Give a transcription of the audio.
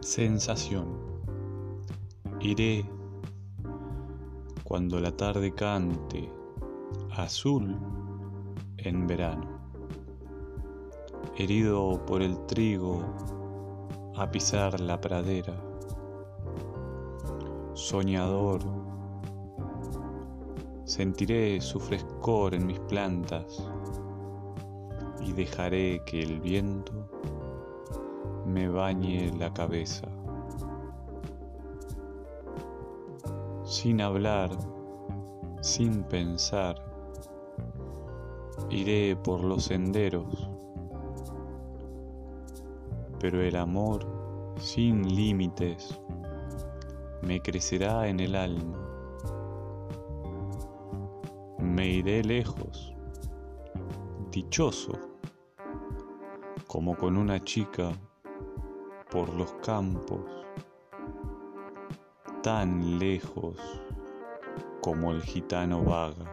Sensación. Iré cuando la tarde cante azul en verano. Herido por el trigo a pisar la pradera. Soñador, sentiré su frescor en mis plantas y dejaré que el viento me bañe la cabeza. Sin hablar, sin pensar, iré por los senderos, pero el amor sin límites me crecerá en el alma. Me iré lejos, dichoso, como con una chica por los campos, tan lejos como el gitano vaga.